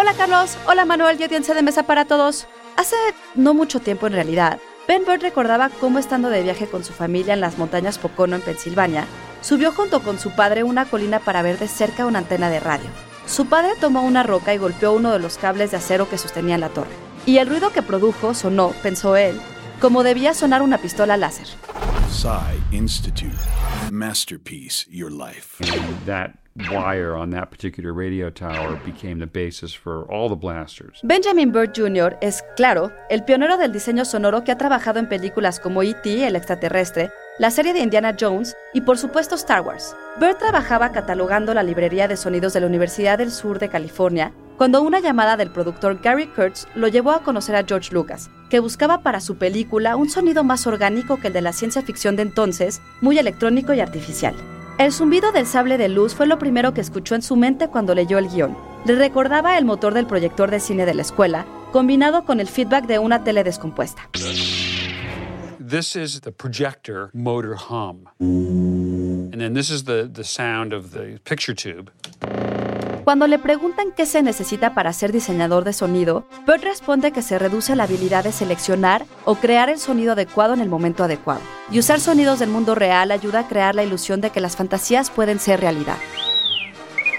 Hola Carlos, hola Manuel y audiencia de mesa para todos. Hace no mucho tiempo en realidad, Ben Bird recordaba cómo estando de viaje con su familia en las montañas Pocono en Pensilvania, subió junto con su padre una colina para ver de cerca una antena de radio. Su padre tomó una roca y golpeó uno de los cables de acero que sostenían la torre. Y el ruido que produjo sonó, pensó él, como debía sonar una pistola láser. Psy Institute. Masterpiece, your life. That wire on that particular radio tower became the basis for all the blasters. Benjamin Bird Jr. es, claro, el pionero del diseño sonoro que ha trabajado en películas como E.T., el extraterrestre, la serie de Indiana Jones y por supuesto Star Wars. Bird trabajaba catalogando la librería de sonidos de la Universidad del Sur de California cuando una llamada del productor Gary Kurtz lo llevó a conocer a George Lucas, que buscaba para su película un sonido más orgánico que el de la ciencia ficción de entonces, muy electrónico y artificial. El zumbido del sable de luz fue lo primero que escuchó en su mente cuando leyó el guion. Le recordaba el motor del proyector de cine de la escuela, combinado con el feedback de una tele descompuesta. This is the projector motor hum. And then this is the, the sound of the picture tube. Cuando le preguntan qué se necesita para ser diseñador de sonido, Bird responde que se reduce a la habilidad de seleccionar o crear el sonido adecuado en el momento adecuado. Y usar sonidos del mundo real ayuda a crear la ilusión de que las fantasías pueden ser realidad.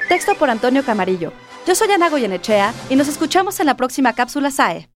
Texto por Antonio Camarillo. Yo soy Ana Goyenechea y nos escuchamos en la próxima cápsula SAE.